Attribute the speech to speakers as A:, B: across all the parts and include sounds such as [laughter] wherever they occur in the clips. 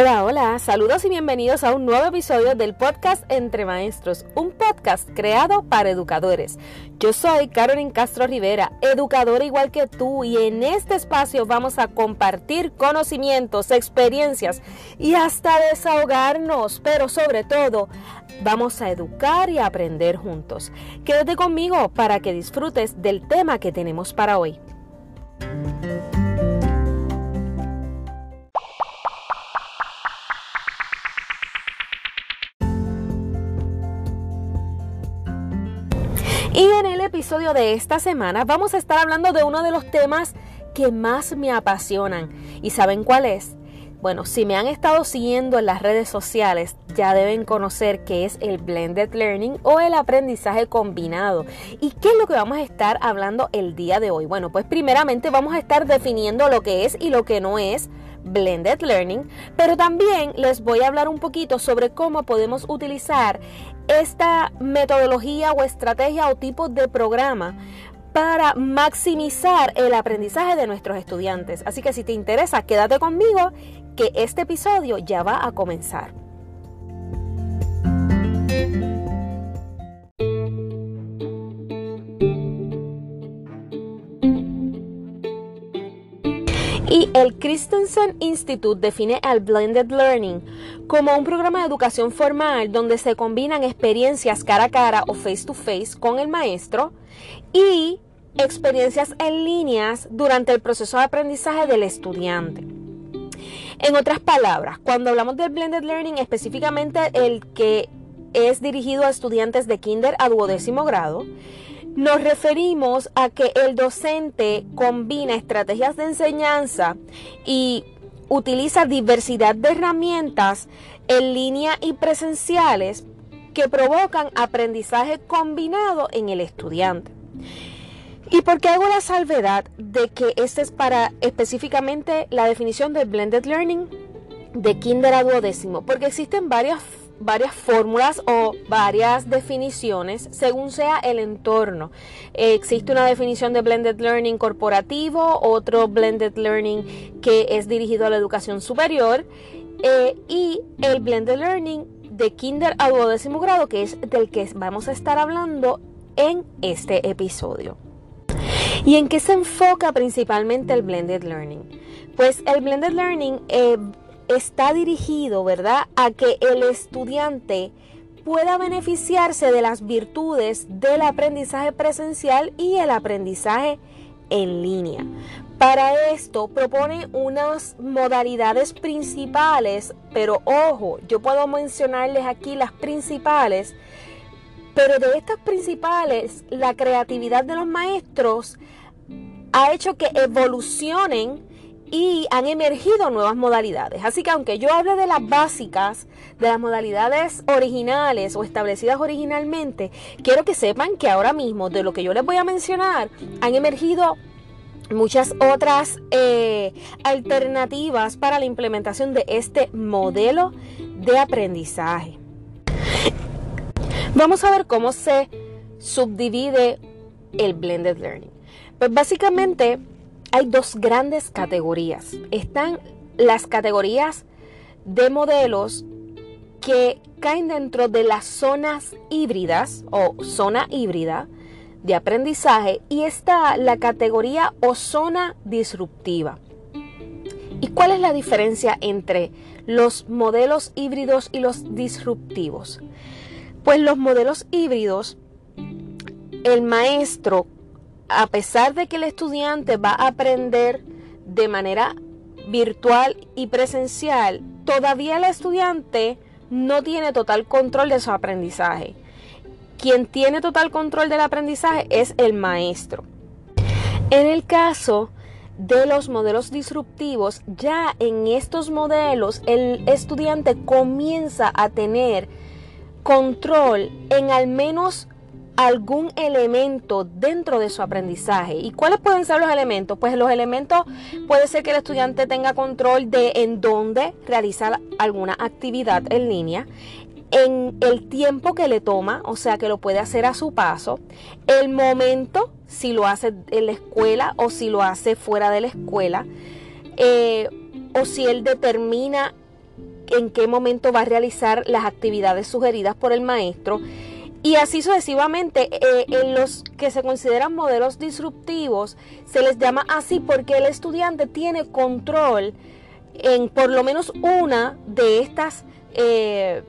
A: Hola, hola, saludos y bienvenidos a un nuevo episodio del podcast Entre Maestros, un podcast creado para educadores. Yo soy Carolyn Castro Rivera, educadora igual que tú, y en este espacio vamos a compartir conocimientos, experiencias y hasta desahogarnos, pero sobre todo vamos a educar y aprender juntos. Quédate conmigo para que disfrutes del tema que tenemos para hoy. Y en el episodio de esta semana vamos a estar hablando de uno de los temas que más me apasionan. ¿Y saben cuál es? Bueno, si me han estado siguiendo en las redes sociales, ya deben conocer qué es el blended learning o el aprendizaje combinado. ¿Y qué es lo que vamos a estar hablando el día de hoy? Bueno, pues primeramente vamos a estar definiendo lo que es y lo que no es blended learning, pero también les voy a hablar un poquito sobre cómo podemos utilizar esta metodología o estrategia o tipo de programa para maximizar el aprendizaje de nuestros estudiantes. Así que si te interesa, quédate conmigo que este episodio ya va a comenzar. Y el Christensen Institute define al Blended Learning como un programa de educación formal donde se combinan experiencias cara a cara o face to face con el maestro y experiencias en líneas durante el proceso de aprendizaje del estudiante. En otras palabras, cuando hablamos del blended learning, específicamente el que es dirigido a estudiantes de kinder a duodécimo grado, nos referimos a que el docente combina estrategias de enseñanza y utiliza diversidad de herramientas en línea y presenciales que provocan aprendizaje combinado en el estudiante. ¿Y por qué hago la salvedad de que este es para específicamente la definición del blended learning de kinder a duodécimo? Porque existen varias varias fórmulas o varias definiciones según sea el entorno. existe una definición de blended learning corporativo, otro blended learning que es dirigido a la educación superior eh, y el blended learning de kinder a duodécimo grado que es del que vamos a estar hablando en este episodio. ¿Y en qué se enfoca principalmente el blended learning? Pues el blended learning eh, está dirigido, ¿verdad?, a que el estudiante pueda beneficiarse de las virtudes del aprendizaje presencial y el aprendizaje en línea. Para esto propone unas modalidades principales, pero ojo, yo puedo mencionarles aquí las principales, pero de estas principales, la creatividad de los maestros ha hecho que evolucionen y han emergido nuevas modalidades. Así que aunque yo hable de las básicas, de las modalidades originales o establecidas originalmente, quiero que sepan que ahora mismo de lo que yo les voy a mencionar han emergido muchas otras eh, alternativas para la implementación de este modelo de aprendizaje. Vamos a ver cómo se subdivide el blended learning. Pues básicamente hay dos grandes categorías. Están las categorías de modelos que caen dentro de las zonas híbridas o zona híbrida de aprendizaje y está la categoría o zona disruptiva. ¿Y cuál es la diferencia entre los modelos híbridos y los disruptivos? Pues los modelos híbridos, el maestro a pesar de que el estudiante va a aprender de manera virtual y presencial, todavía el estudiante no tiene total control de su aprendizaje. Quien tiene total control del aprendizaje es el maestro. En el caso de los modelos disruptivos, ya en estos modelos el estudiante comienza a tener control en al menos algún elemento dentro de su aprendizaje. ¿Y cuáles pueden ser los elementos? Pues los elementos puede ser que el estudiante tenga control de en dónde realizar alguna actividad en línea, en el tiempo que le toma, o sea que lo puede hacer a su paso, el momento, si lo hace en la escuela o si lo hace fuera de la escuela, eh, o si él determina en qué momento va a realizar las actividades sugeridas por el maestro. Y así sucesivamente, eh, en los que se consideran modelos disruptivos, se les llama así porque el estudiante tiene control en por lo menos una de estas eh,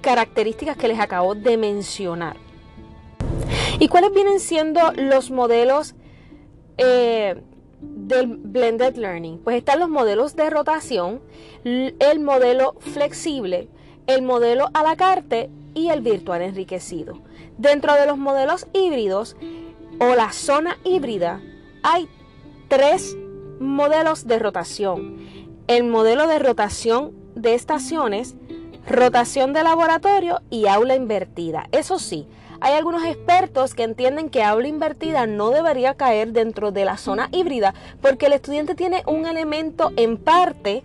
A: características que les acabo de mencionar. ¿Y cuáles vienen siendo los modelos eh, del blended learning? Pues están los modelos de rotación, el modelo flexible, el modelo a la carte y el virtual enriquecido. Dentro de los modelos híbridos o la zona híbrida hay tres modelos de rotación. El modelo de rotación de estaciones, rotación de laboratorio y aula invertida. Eso sí, hay algunos expertos que entienden que aula invertida no debería caer dentro de la zona híbrida porque el estudiante tiene un elemento en parte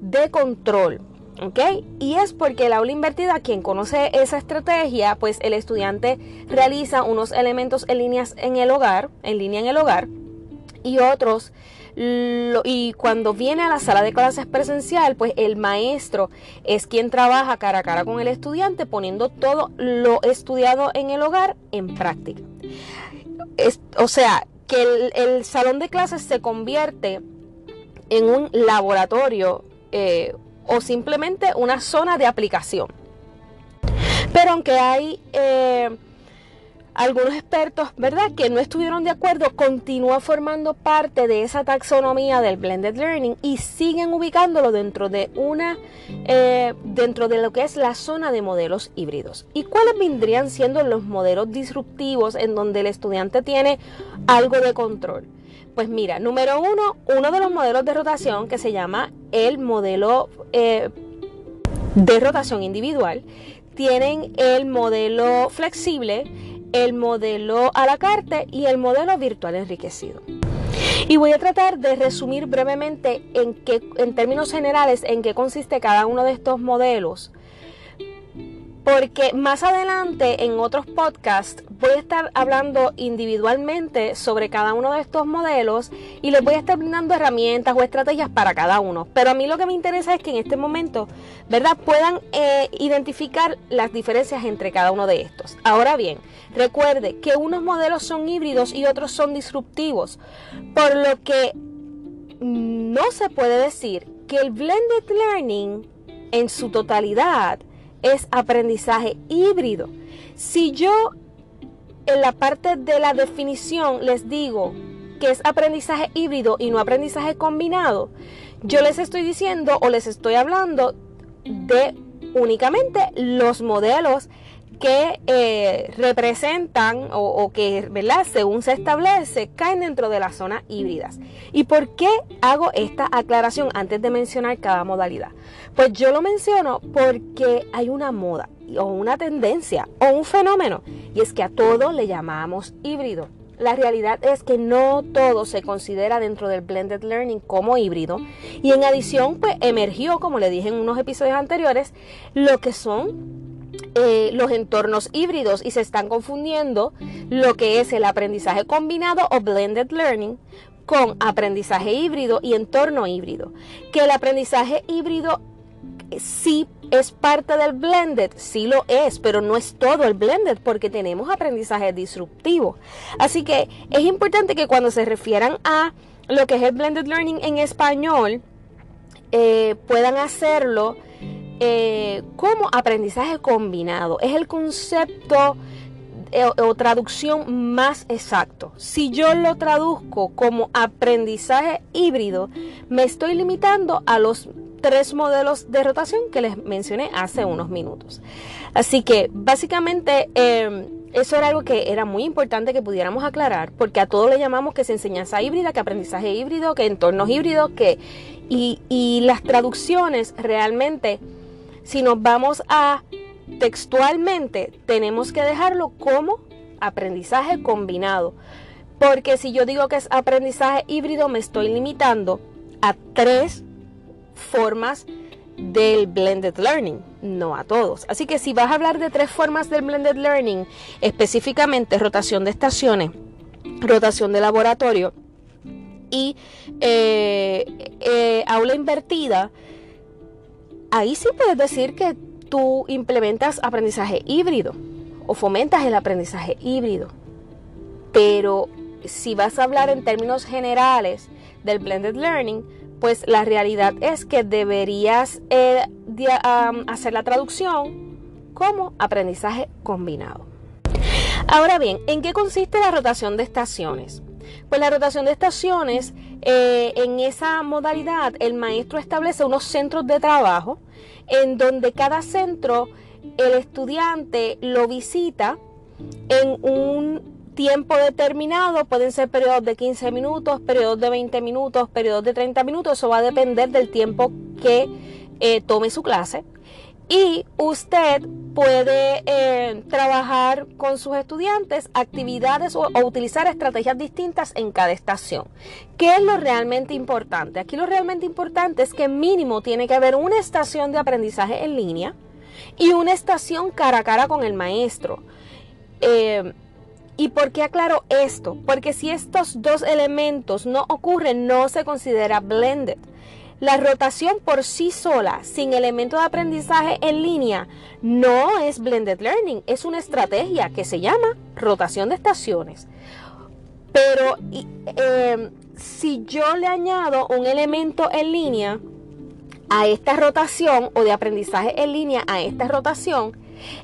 A: de control. ¿Ok? Y es porque el aula invertida, quien conoce esa estrategia, pues el estudiante realiza unos elementos en líneas en el hogar, en línea en el hogar, y otros y cuando viene a la sala de clases presencial, pues el maestro es quien trabaja cara a cara con el estudiante poniendo todo lo estudiado en el hogar en práctica. o sea, que el, salón de clases se convierte en un laboratorio eh, o simplemente una zona de aplicación. Pero aunque hay eh, algunos expertos, ¿verdad?, que no estuvieron de acuerdo, continúa formando parte de esa taxonomía del blended learning y siguen ubicándolo dentro de una, eh, dentro de lo que es la zona de modelos híbridos. ¿Y cuáles vendrían siendo los modelos disruptivos en donde el estudiante tiene algo de control? Pues mira, número uno, uno de los modelos de rotación que se llama el modelo eh, de rotación individual. Tienen el modelo flexible, el modelo a la carta y el modelo virtual enriquecido. Y voy a tratar de resumir brevemente en, qué, en términos generales en qué consiste cada uno de estos modelos porque más adelante en otros podcasts voy a estar hablando individualmente sobre cada uno de estos modelos y les voy a estar brindando herramientas o estrategias para cada uno. Pero a mí lo que me interesa es que en este momento, ¿verdad?, puedan eh, identificar las diferencias entre cada uno de estos. Ahora bien, recuerde que unos modelos son híbridos y otros son disruptivos, por lo que no se puede decir que el blended learning en su totalidad es aprendizaje híbrido. Si yo en la parte de la definición les digo que es aprendizaje híbrido y no aprendizaje combinado, yo les estoy diciendo o les estoy hablando de únicamente los modelos que eh, representan o, que. Según se establece, caen dentro de las zonas híbridas. ¿Y por qué hago esta aclaración antes de mencionar cada modalidad? Pues yo lo menciono porque hay una moda o una tendencia o un fenómeno y es que a todo le llamamos híbrido. La realidad es que no todo se considera dentro del blended learning como híbrido y en adición pues emergió, como le dije en unos episodios anteriores, lo que son eh, los entornos híbridos y se están confundiendo lo que es el aprendizaje combinado o blended learning con aprendizaje híbrido y entorno híbrido. Que el aprendizaje híbrido sí es parte del blended, sí lo es, pero no es todo el blended porque tenemos aprendizaje disruptivo. Así que es importante que cuando se refieran a lo que es el blended learning en español, eh, puedan hacerlo eh, como aprendizaje combinado. Es el concepto eh, o, traducción más exacto. Si yo lo traduzco como aprendizaje híbrido, me estoy limitando a los tres modelos de rotación que les mencioné hace unos minutos. Así que básicamente em, eso era algo que era muy importante que pudiéramos aclarar, porque a todos le llamamos que es enseñanza híbrida, que aprendizaje híbrido, que entornos híbridos, que y, y las traducciones realmente si nos vamos a textualmente, tenemos que dejarlo como aprendizaje combinado. Porque si yo digo que es aprendizaje híbrido, me estoy limitando a tres formas del blended learning, no a todos. Así que si vas a hablar de tres formas del blended learning, específicamente rotación de estaciones, rotación de laboratorio y eh, eh, aula invertida, ahí sí puedes decir que tú implementas aprendizaje híbrido o fomentas el aprendizaje híbrido. Pero si vas a hablar en términos generales del blended learning, pues la realidad es que deberías eh, hacer la traducción como aprendizaje combinado. Ahora bien, ¿en qué consiste la rotación de estaciones? Pues la rotación de estaciones, eh, en esa modalidad, el maestro establece unos centros de trabajo en donde cada centro el estudiante lo visita en un tiempo determinado, pueden ser periodos de 15 minutos, periodos de 20 minutos, periodos de 30 minutos, eso va a depender del tiempo que eh, tome su clase. Y usted puede eh, trabajar con sus estudiantes actividades o, o, utilizar estrategias distintas en cada estación. ¿Qué es lo realmente importante? Aquí lo realmente importante es que mínimo tiene que haber una estación de aprendizaje en línea y una estación cara a cara con el maestro. Eh, ¿Y por qué aclaro esto? Porque si estos dos elementos no ocurren, no se considera blended. La rotación por sí sola, sin elemento de aprendizaje en línea, no es blended learning, es una estrategia que se llama rotación de estaciones. Pero eh, si yo le añado un elemento en línea, a esta rotación o de aprendizaje en línea a esta rotación,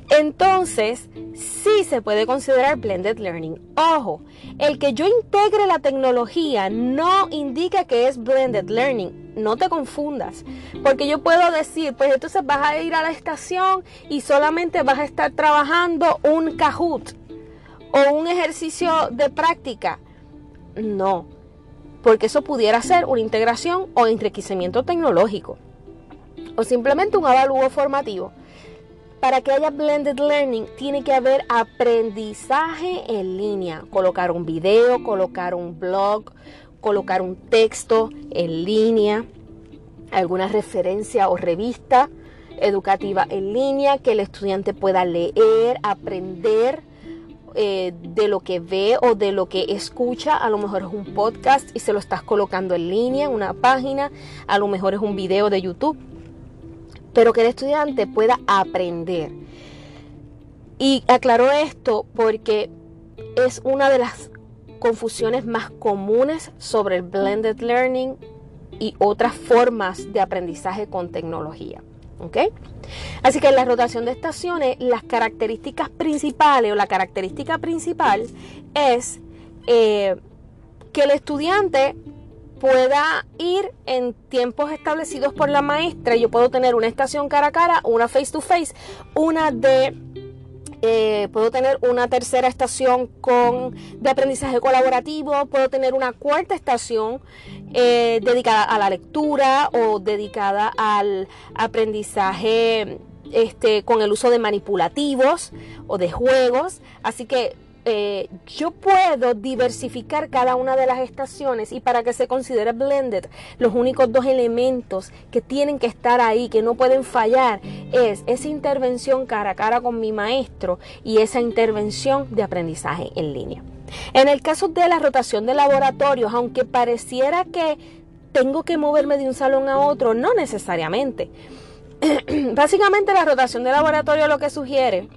A: entonces sí se puede considerar blended learning. Ojo, el que yo integre la tecnología no indica que es blended learning. No te confundas, porque yo puedo decir, pues entonces vas a ir a la estación y solamente vas a estar trabajando un Kahoot o un ejercicio de práctica. No, porque eso pudiera ser una integración o enriquecimiento tecnológico o simplemente un avalúo formativo. Para que haya blended learning tiene que haber aprendizaje en línea, colocar un video, colocar un blog, colocar un texto en línea, alguna referencia o revista educativa en línea que el estudiante pueda leer, aprender eh, de lo que ve o de lo que escucha. A lo mejor es un podcast y se lo estás colocando en línea, en una página. A lo mejor es un video de YouTube pero que el estudiante pueda aprender. Y aclaro esto porque es una de las confusiones más comunes sobre el blended learning y otras formas de aprendizaje con tecnología. ¿ok? Así que en la rotación de estaciones, las características principales o la característica principal es eh, que el estudiante pueda ir en tiempos establecidos por la maestra. Yo puedo tener una estación cara a cara, una face to face, una de eh, puedo tener una tercera estación con, de aprendizaje colaborativo, puedo tener una cuarta estación eh, dedicada a la lectura o dedicada al aprendizaje este, con el uso de manipulativos o de juegos. Así que eh, yo puedo diversificar cada una de las estaciones y para que se considere blended, los únicos dos elementos que tienen que estar ahí, que no pueden fallar, es esa intervención cara a cara con mi maestro y esa intervención de aprendizaje en línea. En el caso de la rotación de laboratorios, aunque pareciera que tengo que moverme de un salón a otro, no necesariamente. [clears throat] Básicamente la rotación de laboratorio lo que sugiere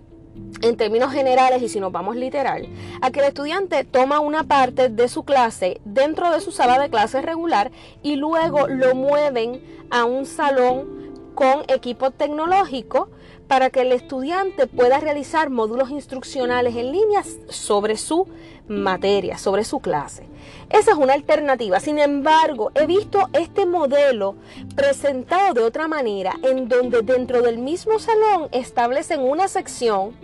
A: en términos generales y si nos vamos literal, a que el estudiante toma una parte de su clase dentro de su sala de clases regular y luego lo mueven a un salón con equipo tecnológico para que el estudiante pueda realizar módulos instruccionales en línea sobre su materia, sobre su clase. Esa es una alternativa. Sin embargo, he visto este modelo presentado de otra manera, en donde dentro del mismo salón establecen una sección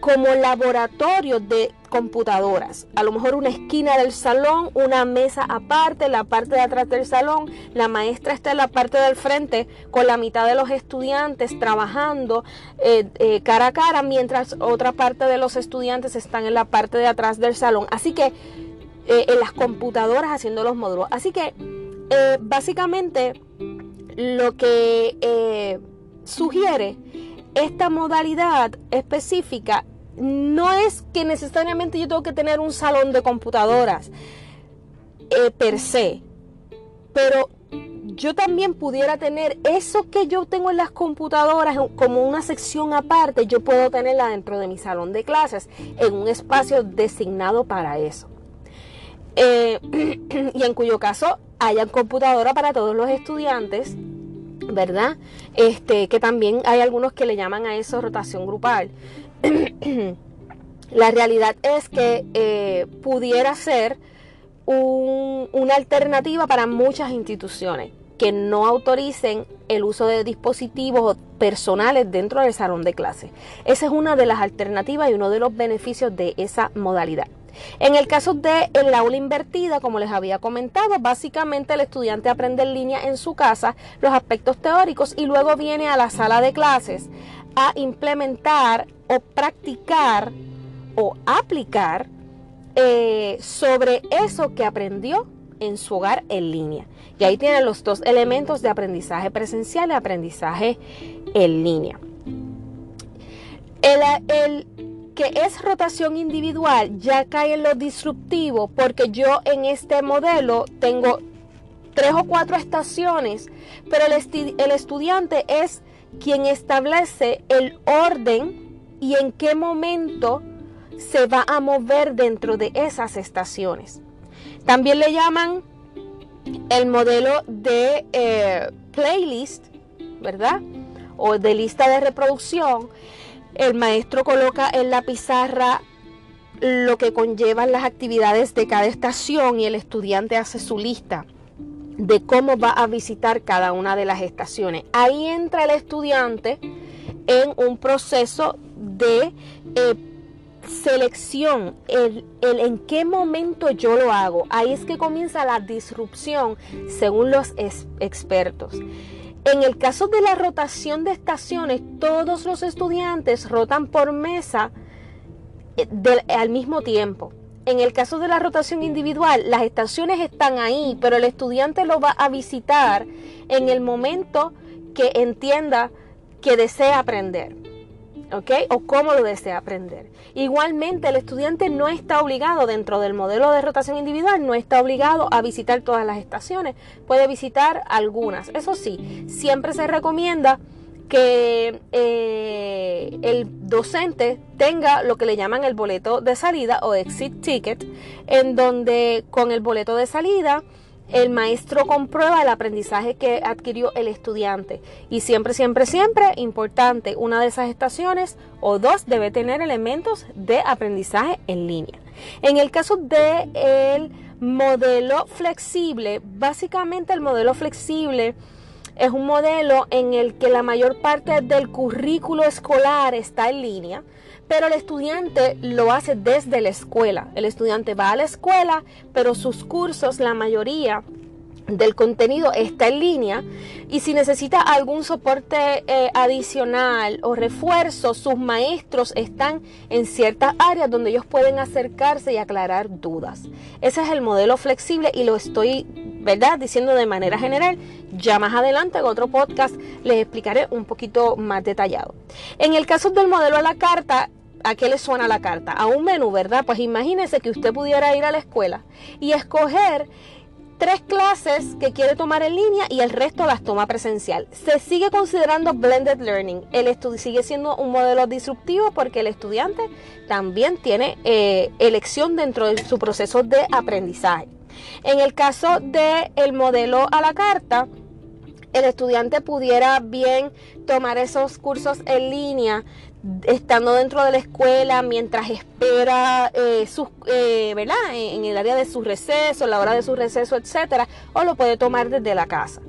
A: como laboratorio de computadoras. A lo mejor una esquina del salón, una mesa aparte, la parte de atrás del salón, la maestra está en la parte del frente con la mitad de los estudiantes trabajando eh, eh, cara a cara, mientras otra parte de los estudiantes están en la parte de atrás del salón. Así que eh, en las computadoras haciendo los módulos. Así que básicamente lo que sugiere esta modalidad específica no es que necesariamente yo tengo que tener un salón de computadoras eh, per se, pero yo también pudiera tener eso que yo tengo en las computadoras como una sección aparte, yo puedo tenerla dentro de mi salón de clases en un espacio designado para eso. Eh, [clears throat] y en cuyo caso haya computadora para todos los estudiantes, ¿verdad? Este, que también hay algunos que le llaman a eso rotación grupal. [clears throat] La realidad es que eh, pudiera ser una alternativa para muchas instituciones que no autoricen el uso de dispositivos personales dentro del salón de clase. Esa es una de las alternativas y uno de los beneficios de esa modalidad. En el caso de el aula invertida, como les había comentado, básicamente el estudiante aprende en línea en su casa los aspectos teóricos y luego viene a la sala de clases a implementar o practicar o aplicar eh, sobre eso que aprendió en su hogar en línea. Y ahí tienen los dos elementos de aprendizaje presencial y aprendizaje en línea. El, que es rotación individual ya cae en lo disruptivo porque yo en este modelo tengo tres o cuatro estaciones, pero el, estudiante es quien establece el orden y en qué momento se va a mover dentro de esas estaciones. También le llaman el modelo de eh, playlist, ¿verdad? O de lista de reproducción. El maestro coloca en la pizarra lo que conllevan las actividades de cada estación y el estudiante hace su lista de cómo va a visitar cada una de las estaciones. Ahí entra el estudiante en un proceso de eh, selección, el, en qué momento yo lo hago. Ahí es que comienza la disrupción según los expertos. En el caso de la rotación de estaciones, todos los estudiantes rotan por mesa eh, al mismo tiempo. En el caso de la rotación individual, las estaciones están ahí, pero el estudiante lo va a visitar en el momento que entienda que desea aprender. O cómo lo desea aprender. Igualmente, el estudiante no está obligado dentro del modelo de rotación individual, no está obligado a visitar todas las estaciones, puede visitar algunas. Eso sí, siempre se recomienda que eh, el docente tenga lo que le llaman el boleto de salida o exit ticket, en donde con el boleto de salida el maestro comprueba el aprendizaje que adquirió el estudiante. Y siempre, siempre, siempre, importante, una de esas estaciones o dos debe tener elementos de aprendizaje en línea. En el caso del el modelo flexible, básicamente el modelo flexible es un modelo en el que la mayor parte del currículo escolar está en línea pero el estudiante lo hace desde la escuela. El estudiante va a la escuela, pero sus cursos, la mayoría del contenido está en línea y si necesita algún soporte eh, adicional o refuerzo, sus maestros están en ciertas áreas donde ellos pueden acercarse y aclarar dudas. Ese es el modelo flexible y lo estoy, ¿verdad? Diciendo de manera general. Ya más adelante en otro podcast les explicaré un poquito más detallado. En el caso del modelo a la carta, ¿A qué le suena la carta? A un menú, ¿verdad? Pues imagínese que usted pudiera ir a la escuela y escoger tres clases que quiere tomar en línea y el resto las toma presencial. Se sigue considerando blended learning. El estudio sigue siendo un modelo disruptivo porque el estudiante también tiene eh, elección dentro de su proceso de aprendizaje. En el caso del modelo a la carta, el estudiante pudiera bien tomar esos cursos en línea estando dentro de la escuela mientras espera eh, sus, eh, ¿verdad? En, el área de su receso, la hora de su receso, etcétera, o lo puede tomar desde la casa.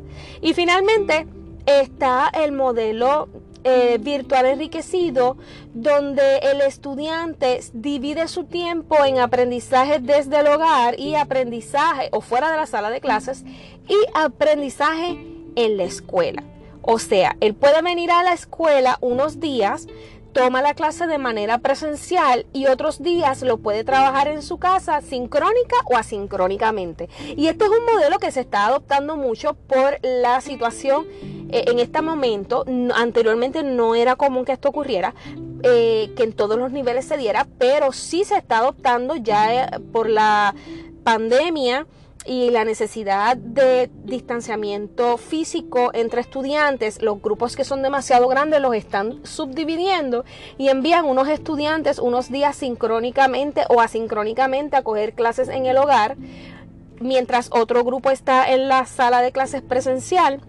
A: Y finalmente está el modelo eh, virtual enriquecido, donde el estudiante divide su tiempo en aprendizaje desde el hogar y aprendizaje o fuera de la sala de clases y aprendizaje en la escuela. O sea, él puede venir a la escuela unos días, toma la clase de manera presencial y otros días lo puede trabajar en su casa sincrónica o asincrónicamente. Y este es un modelo que se está adoptando mucho por la situación eh, en este momento. Anteriormente no era común que esto ocurriera, eh, que en todos los niveles se diera, pero sí se está adoptando ya eh, por la pandemia y la necesidad de distanciamiento físico entre estudiantes, los grupos que son demasiado grandes los están subdividiendo y envían unos estudiantes unos días sincrónicamente o asincrónicamente a coger clases en el hogar, mientras otro grupo está en la sala de clases presencial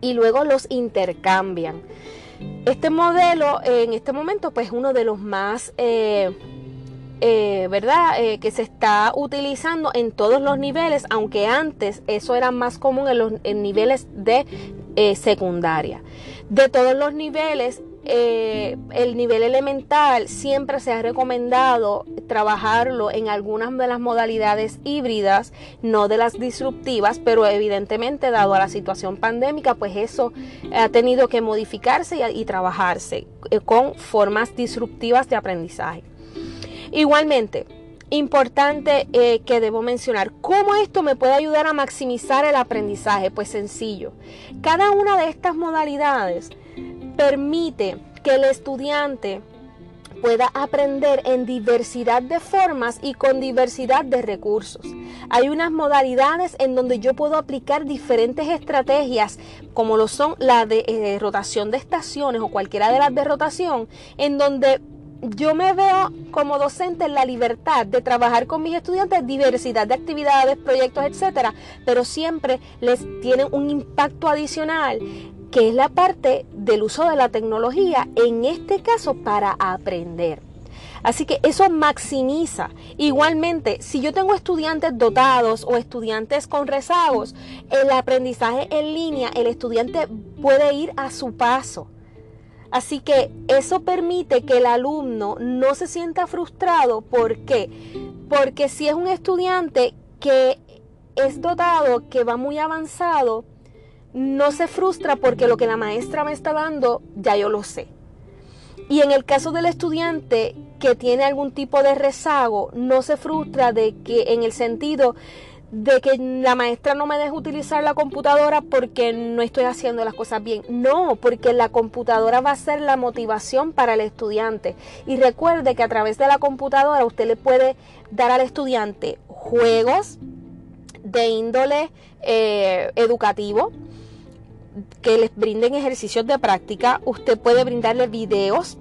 A: y luego los intercambian. Este modelo en este momento pues es uno de los más... Eh, eh, ¿verdad? Eh, que se está utilizando en todos los niveles, aunque antes eso era más común en los niveles de eh, secundaria. De todos los niveles, el nivel elemental siempre se ha recomendado trabajarlo en algunas de las modalidades híbridas, no de las disruptivas, pero evidentemente dado a la situación pandémica, pues eso ha tenido que modificarse y trabajarse con formas disruptivas de aprendizaje. Igualmente, importante eh, que debo mencionar, ¿cómo esto me puede ayudar a maximizar el aprendizaje? Pues sencillo, cada una de estas modalidades permite que el estudiante pueda aprender en diversidad de formas y con diversidad de recursos. Hay unas modalidades en donde yo puedo aplicar diferentes estrategias, como lo son la de eh, rotación de estaciones o cualquiera de las de rotación, en donde yo me veo como docente en la libertad de trabajar con mis estudiantes diversidad de actividades, proyectos, etcétera, pero siempre les tienen un impacto adicional que es la parte del uso de la tecnología, en este caso para aprender. Así que eso maximiza. Igualmente, si yo tengo estudiantes dotados o estudiantes con rezagos, el aprendizaje en línea, el estudiante puede ir a su paso. Así que eso permite que el alumno no se sienta frustrado. ¿Por qué? Porque si es un estudiante que es dotado, que va muy avanzado, no se frustra porque lo que la maestra me está dando ya yo lo sé. Y en el caso del estudiante que tiene algún tipo de rezago, no se frustra de que en el sentido de que la maestra no me deje utilizar la computadora porque no estoy haciendo las cosas bien. No, porque la computadora va a ser la motivación para el estudiante. Y recuerde que a través de la computadora usted le puede dar al estudiante juegos de índole eh, educativo que les brinden ejercicios de práctica. Usted puede brindarle videos.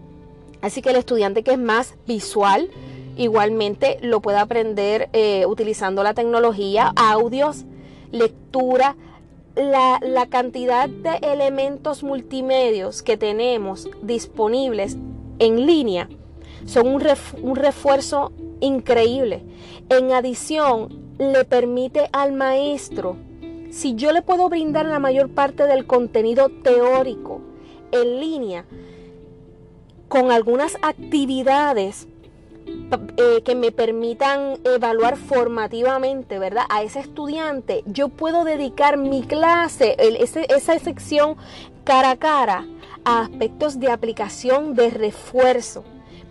A: Así que el estudiante que es más visual, Igualmente lo puede aprender eh, utilizando la tecnología, audios, lectura, la, cantidad de elementos multimedios que tenemos disponibles en línea son un, un refuerzo increíble. En adición, le permite al maestro, si yo le puedo brindar la mayor parte del contenido teórico en línea, con algunas actividades eh, que me permitan evaluar formativamente, ¿verdad? A ese estudiante, yo puedo dedicar mi clase, esa sección cara a cara, a aspectos de aplicación de refuerzo.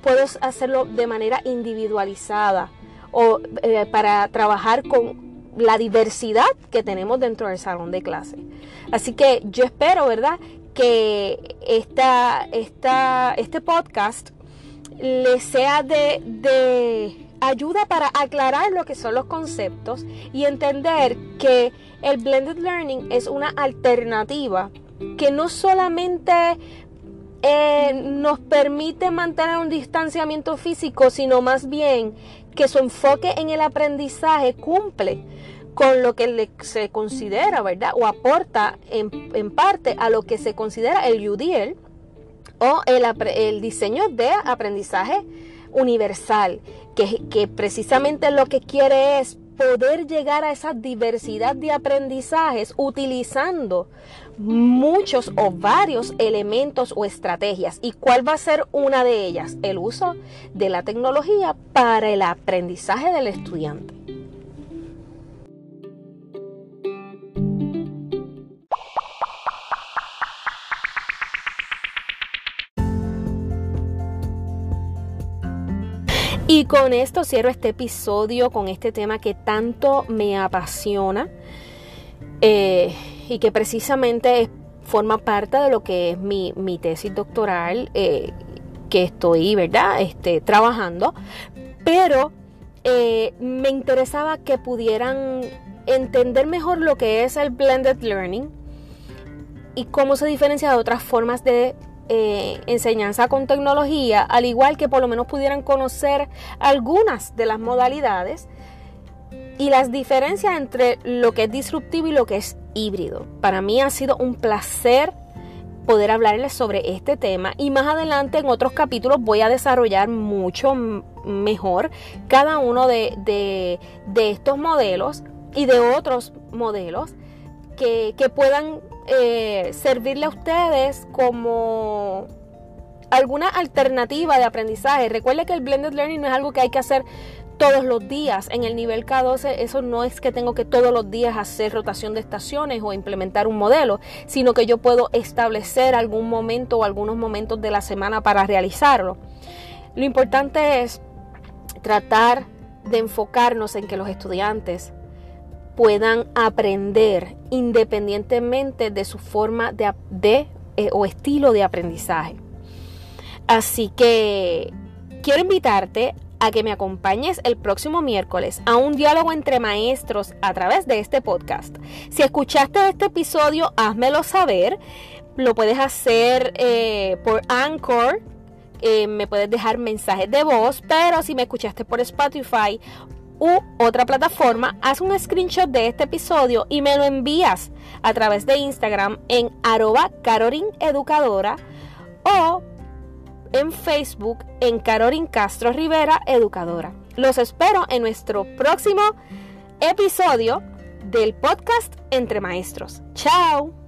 A: Puedo hacerlo de manera individualizada o eh, para trabajar con la diversidad que tenemos dentro del salón de clase. Así que yo espero, ¿verdad? Que esta, esta, este podcast le sea de, ayuda para aclarar lo que son los conceptos y entender que el blended learning es una alternativa que no solamente eh, nos permite mantener un distanciamiento físico, sino más bien que su enfoque en el aprendizaje cumple con lo que se considera, ¿verdad? O aporta en, en parte a lo que se considera el UDL, o el, diseño de aprendizaje universal, que, precisamente lo que quiere es poder llegar a esa diversidad de aprendizajes utilizando muchos o varios elementos o estrategias. ¿Y cuál va a ser una de ellas? El uso de la tecnología para el aprendizaje del estudiante. Y con esto cierro este episodio con este tema que tanto me apasiona eh, y que precisamente forma parte de lo que es mi, tesis doctoral eh, que estoy, ¿verdad? Este, trabajando. Pero eh, me interesaba que pudieran entender mejor lo que es el blended learning y cómo se diferencia de otras formas de eh, enseñanza con tecnología, al igual que por lo menos pudieran conocer algunas de las modalidades y las diferencias entre lo que es disruptivo y lo que es híbrido. Para mí ha sido un placer poder hablarles sobre este tema y más adelante en otros capítulos voy a desarrollar mucho mejor cada uno de, estos modelos y de otros modelos que, puedan eh, servirle a ustedes como alguna alternativa de aprendizaje. Recuerde que el blended learning no es algo que hay que hacer todos los días. En el nivel K12 eso no es que tengo que todos los días hacer rotación de estaciones o implementar un modelo, sino que yo puedo establecer algún momento o algunos momentos de la semana para realizarlo. Lo importante es tratar de enfocarnos en que los estudiantes puedan aprender independientemente de su forma de, eh, o estilo de aprendizaje. Así que quiero invitarte a que me acompañes el próximo miércoles a un diálogo entre maestros a través de este podcast. Si escuchaste este episodio, házmelo saber. Lo puedes hacer eh, por Anchor. Eh, me puedes dejar mensajes de voz, pero si me escuchaste por Spotify u otra plataforma, haz un screenshot de este episodio y me lo envías a través de Instagram en arroba Educadora o en Facebook en Carolyn Castro Rivera Educadora. Los espero en nuestro próximo episodio del podcast Entre Maestros. ¡Chao!